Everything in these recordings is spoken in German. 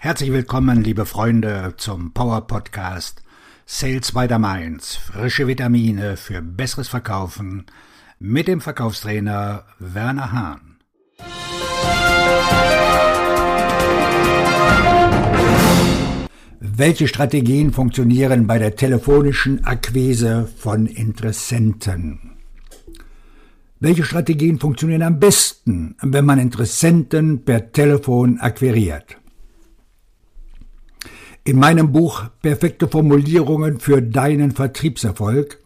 Herzlich willkommen, liebe Freunde, zum Power Podcast Sales by the Mainz. Frische Vitamine für besseres Verkaufen mit dem Verkaufstrainer Werner Hahn. Welche Strategien funktionieren bei der telefonischen Akquise von Interessenten? Welche Strategien funktionieren am besten, wenn man Interessenten per Telefon akquiriert? In meinem Buch Perfekte Formulierungen für deinen Vertriebserfolg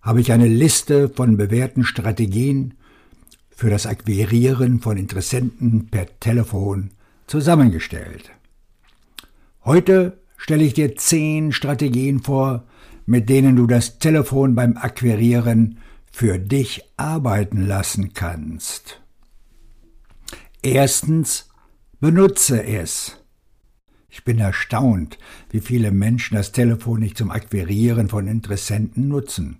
habe ich eine Liste von bewährten Strategien für das Akquirieren von Interessenten per Telefon zusammengestellt. Heute stelle ich dir zehn Strategien vor, mit denen du das Telefon beim Akquirieren für dich arbeiten lassen kannst. Erstens, benutze es. Ich bin erstaunt, wie viele Menschen das Telefon nicht zum Akquirieren von Interessenten nutzen.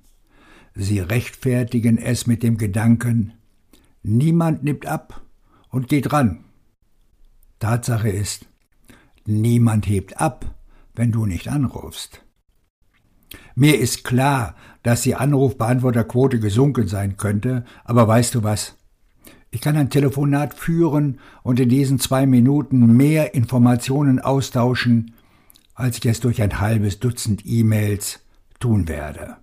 Sie rechtfertigen es mit dem Gedanken, niemand nimmt ab und geht ran. Tatsache ist, niemand hebt ab, wenn du nicht anrufst. Mir ist klar, dass die Anrufbeantworterquote gesunken sein könnte, aber weißt du was? Ich kann ein Telefonat führen und in diesen zwei Minuten mehr Informationen austauschen, als ich es durch ein halbes Dutzend E-Mails tun werde.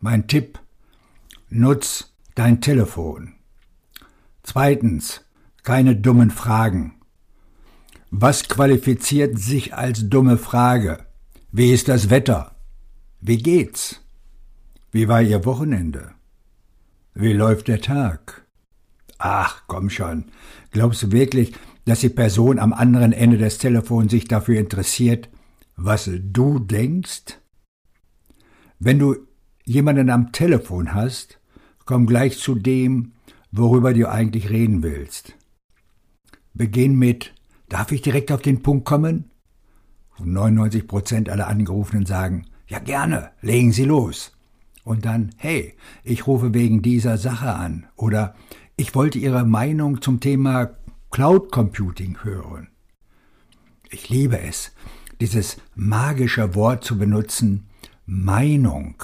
Mein Tipp, nutz dein Telefon. Zweitens, keine dummen Fragen. Was qualifiziert sich als dumme Frage? Wie ist das Wetter? Wie geht's? Wie war Ihr Wochenende? Wie läuft der Tag? Ach, komm schon. Glaubst du wirklich, dass die Person am anderen Ende des Telefons sich dafür interessiert, was du denkst? Wenn du jemanden am Telefon hast, komm gleich zu dem, worüber du eigentlich reden willst. Beginn mit Darf ich direkt auf den Punkt kommen? 99 Prozent aller Angerufenen sagen Ja gerne, legen Sie los. Und dann Hey, ich rufe wegen dieser Sache an oder ich wollte Ihre Meinung zum Thema Cloud Computing hören. Ich liebe es, dieses magische Wort zu benutzen, Meinung.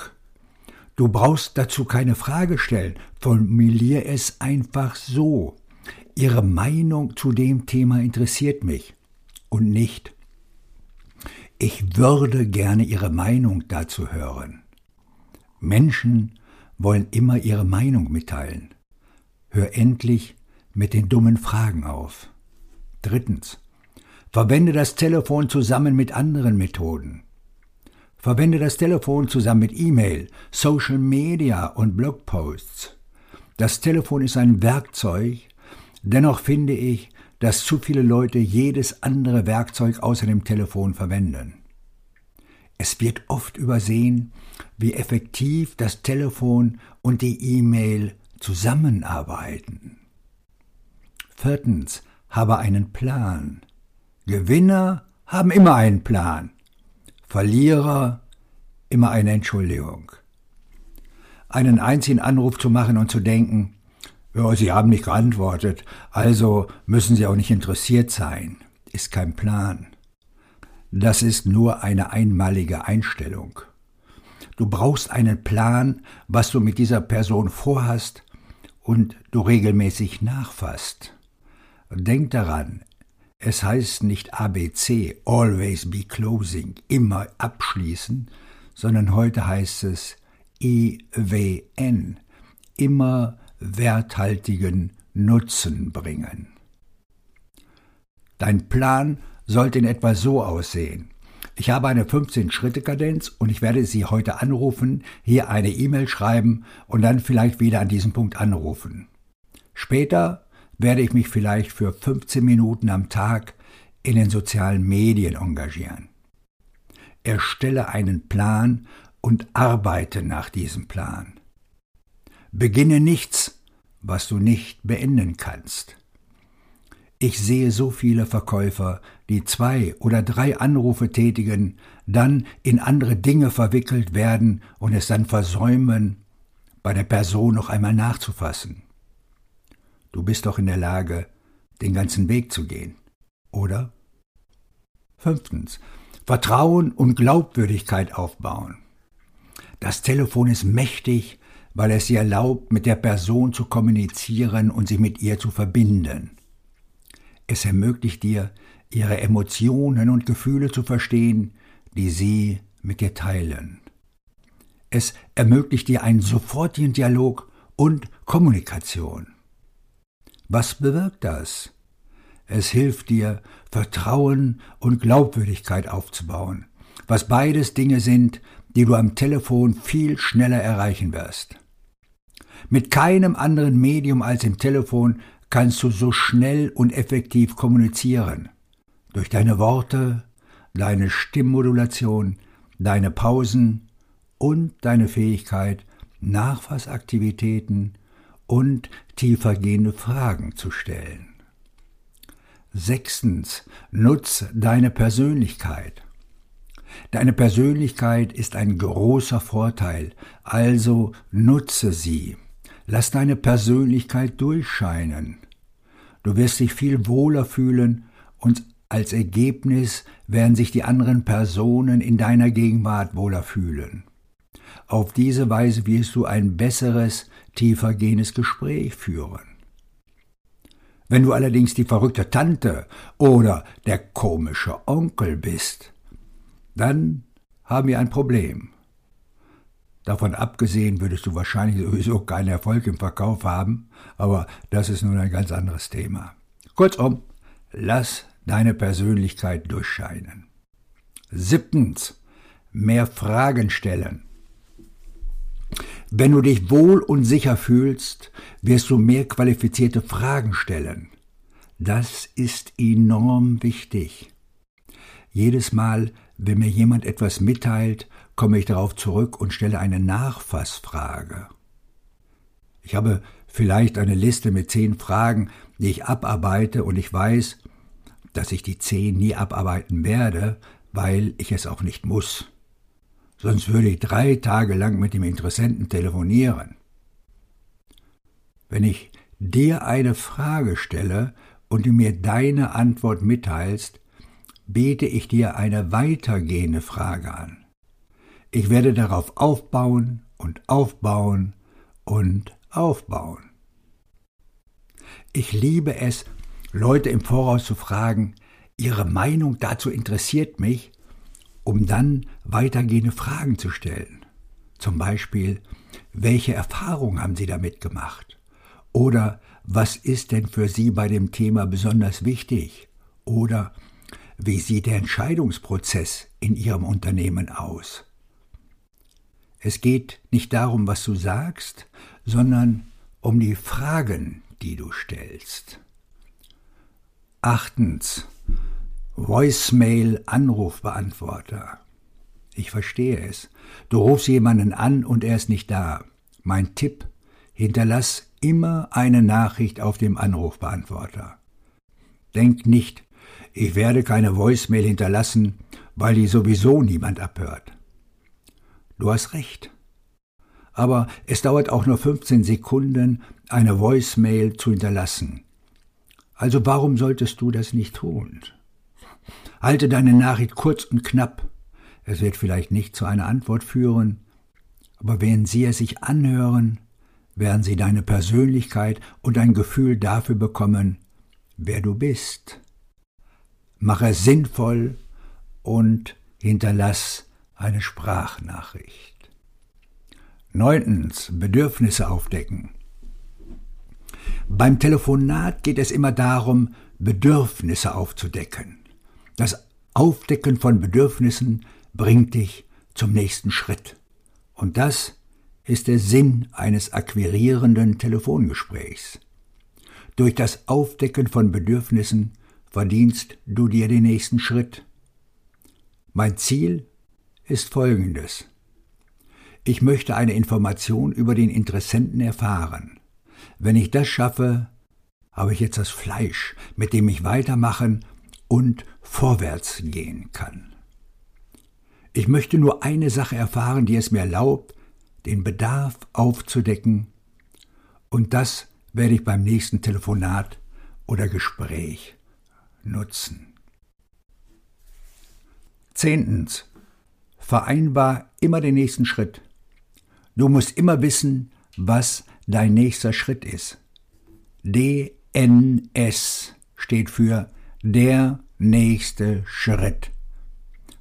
Du brauchst dazu keine Frage stellen, formulier es einfach so. Ihre Meinung zu dem Thema interessiert mich und nicht. Ich würde gerne Ihre Meinung dazu hören. Menschen wollen immer ihre Meinung mitteilen. Hör endlich mit den dummen Fragen auf. Drittens. Verwende das Telefon zusammen mit anderen Methoden. Verwende das Telefon zusammen mit E-Mail, Social Media und Blogposts. Das Telefon ist ein Werkzeug, dennoch finde ich, dass zu viele Leute jedes andere Werkzeug außer dem Telefon verwenden. Es wird oft übersehen, wie effektiv das Telefon und die E-Mail zusammenarbeiten. Viertens, habe einen Plan. Gewinner haben immer einen Plan. Verlierer immer eine Entschuldigung. Einen einzigen Anruf zu machen und zu denken, ja, Sie haben nicht geantwortet, also müssen Sie auch nicht interessiert sein, ist kein Plan. Das ist nur eine einmalige Einstellung. Du brauchst einen Plan, was du mit dieser Person vorhast und du regelmäßig nachfasst. Denk daran, es heißt nicht ABC, always be closing, immer abschließen, sondern heute heißt es EWN, immer werthaltigen Nutzen bringen. Dein Plan sollte in etwa so aussehen. Ich habe eine 15-Schritte-Kadenz und ich werde Sie heute anrufen, hier eine E-Mail schreiben und dann vielleicht wieder an diesem Punkt anrufen. Später werde ich mich vielleicht für 15 Minuten am Tag in den sozialen Medien engagieren. Erstelle einen Plan und arbeite nach diesem Plan. Beginne nichts, was du nicht beenden kannst. Ich sehe so viele Verkäufer, die zwei oder drei Anrufe tätigen, dann in andere Dinge verwickelt werden und es dann versäumen, bei der Person noch einmal nachzufassen. Du bist doch in der Lage, den ganzen Weg zu gehen, oder? Fünftens. Vertrauen und Glaubwürdigkeit aufbauen. Das Telefon ist mächtig, weil es dir erlaubt, mit der Person zu kommunizieren und sich mit ihr zu verbinden. Es ermöglicht dir, ihre Emotionen und Gefühle zu verstehen, die sie mit dir teilen. Es ermöglicht dir einen sofortigen Dialog und Kommunikation. Was bewirkt das? Es hilft dir, Vertrauen und Glaubwürdigkeit aufzubauen, was beides Dinge sind, die du am Telefon viel schneller erreichen wirst. Mit keinem anderen Medium als im Telefon kannst du so schnell und effektiv kommunizieren. Durch deine Worte, deine Stimmmodulation, deine Pausen und deine Fähigkeit, Nachfassaktivitäten und tiefergehende Fragen zu stellen. Sechstens, nutz deine Persönlichkeit. Deine Persönlichkeit ist ein großer Vorteil, also nutze sie. Lass deine Persönlichkeit durchscheinen. Du wirst dich viel wohler fühlen und als Ergebnis werden sich die anderen Personen in deiner Gegenwart wohler fühlen. Auf diese Weise wirst du ein besseres, tiefergehendes Gespräch führen. Wenn du allerdings die verrückte Tante oder der komische Onkel bist, dann haben wir ein Problem. Davon abgesehen würdest du wahrscheinlich sowieso keinen Erfolg im Verkauf haben, aber das ist nun ein ganz anderes Thema. Kurzum, lass deine Persönlichkeit durchscheinen. Siebtens, mehr Fragen stellen. Wenn du dich wohl und sicher fühlst, wirst du mehr qualifizierte Fragen stellen. Das ist enorm wichtig. Jedes Mal, wenn mir jemand etwas mitteilt, komme ich darauf zurück und stelle eine Nachfassfrage. Ich habe vielleicht eine Liste mit zehn Fragen, die ich abarbeite, und ich weiß, dass ich die zehn nie abarbeiten werde, weil ich es auch nicht muss. Sonst würde ich drei Tage lang mit dem Interessenten telefonieren. Wenn ich dir eine Frage stelle und du mir deine Antwort mitteilst, bete ich dir eine weitergehende Frage an. Ich werde darauf aufbauen und aufbauen und aufbauen. Ich liebe es, Leute im Voraus zu fragen, ihre Meinung dazu interessiert mich, um dann weitergehende Fragen zu stellen. Zum Beispiel, welche Erfahrungen haben Sie damit gemacht? Oder was ist denn für Sie bei dem Thema besonders wichtig? Oder wie sieht der Entscheidungsprozess in Ihrem Unternehmen aus? Es geht nicht darum, was du sagst, sondern um die Fragen, die du stellst. Achtens. Voicemail Anrufbeantworter. Ich verstehe es. Du rufst jemanden an und er ist nicht da. Mein Tipp, hinterlass immer eine Nachricht auf dem Anrufbeantworter. Denk nicht, ich werde keine Voicemail hinterlassen, weil die sowieso niemand abhört. Du hast recht. Aber es dauert auch nur 15 Sekunden, eine Voicemail zu hinterlassen. Also warum solltest du das nicht tun? Halte deine Nachricht kurz und knapp. Es wird vielleicht nicht zu einer Antwort führen, aber wenn sie es sich anhören, werden sie deine Persönlichkeit und ein Gefühl dafür bekommen, wer du bist. Mach es sinnvoll und hinterlass eine Sprachnachricht. Neuntens, Bedürfnisse aufdecken. Beim Telefonat geht es immer darum, Bedürfnisse aufzudecken. Das Aufdecken von Bedürfnissen bringt dich zum nächsten Schritt. Und das ist der Sinn eines akquirierenden Telefongesprächs. Durch das Aufdecken von Bedürfnissen verdienst du dir den nächsten Schritt. Mein Ziel ist folgendes. Ich möchte eine Information über den Interessenten erfahren. Wenn ich das schaffe, habe ich jetzt das Fleisch, mit dem ich weitermachen und vorwärts gehen kann. Ich möchte nur eine Sache erfahren, die es mir erlaubt, den Bedarf aufzudecken, und das werde ich beim nächsten Telefonat oder Gespräch nutzen. Zehntens. Vereinbar immer den nächsten Schritt. Du musst immer wissen, was dein nächster Schritt ist. DNS steht für der nächste Schritt.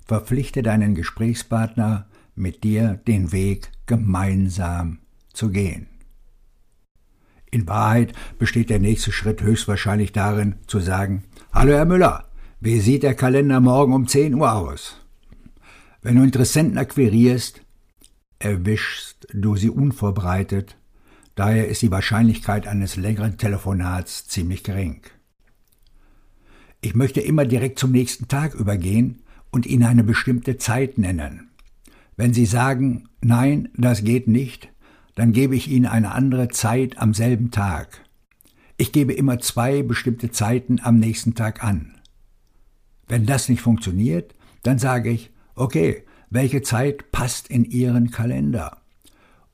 Verpflichte deinen Gesprächspartner, mit dir den Weg gemeinsam zu gehen. In Wahrheit besteht der nächste Schritt höchstwahrscheinlich darin, zu sagen, Hallo Herr Müller, wie sieht der Kalender morgen um 10 Uhr aus? Wenn du Interessenten akquirierst, erwischst du sie unvorbereitet, daher ist die Wahrscheinlichkeit eines längeren Telefonats ziemlich gering. Ich möchte immer direkt zum nächsten Tag übergehen und Ihnen eine bestimmte Zeit nennen. Wenn Sie sagen, nein, das geht nicht, dann gebe ich Ihnen eine andere Zeit am selben Tag. Ich gebe immer zwei bestimmte Zeiten am nächsten Tag an. Wenn das nicht funktioniert, dann sage ich, okay, welche Zeit passt in Ihren Kalender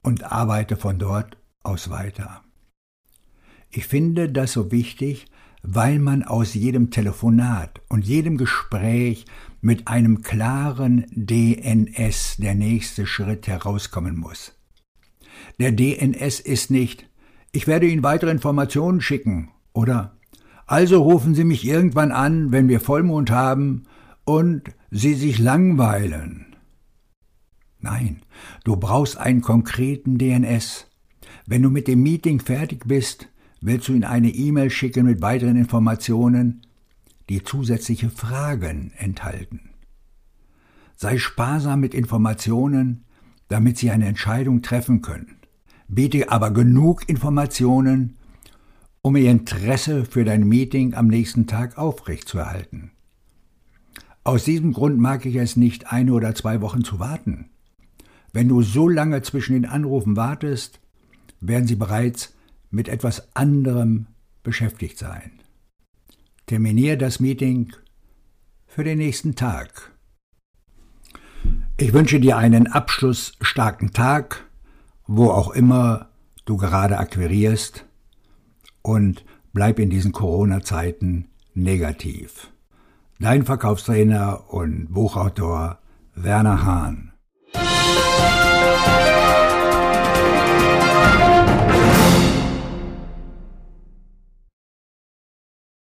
und arbeite von dort aus weiter. Ich finde das so wichtig, weil man aus jedem Telefonat und jedem Gespräch mit einem klaren DNS der nächste Schritt herauskommen muss. Der DNS ist nicht, ich werde Ihnen weitere Informationen schicken oder also rufen Sie mich irgendwann an, wenn wir Vollmond haben und Sie sich langweilen. Nein, du brauchst einen konkreten DNS. Wenn du mit dem Meeting fertig bist, willst du ihm eine E-Mail schicken mit weiteren Informationen, die zusätzliche Fragen enthalten. Sei sparsam mit Informationen, damit sie eine Entscheidung treffen können. Biete aber genug Informationen, um ihr Interesse für dein Meeting am nächsten Tag aufrechtzuerhalten. Aus diesem Grund mag ich es nicht, eine oder zwei Wochen zu warten. Wenn du so lange zwischen den Anrufen wartest, werden sie bereits mit etwas anderem beschäftigt sein. Terminiere das Meeting für den nächsten Tag. Ich wünsche dir einen abschlussstarken Tag, wo auch immer du gerade akquirierst und bleib in diesen Corona-Zeiten negativ. Dein Verkaufstrainer und Buchautor Werner Hahn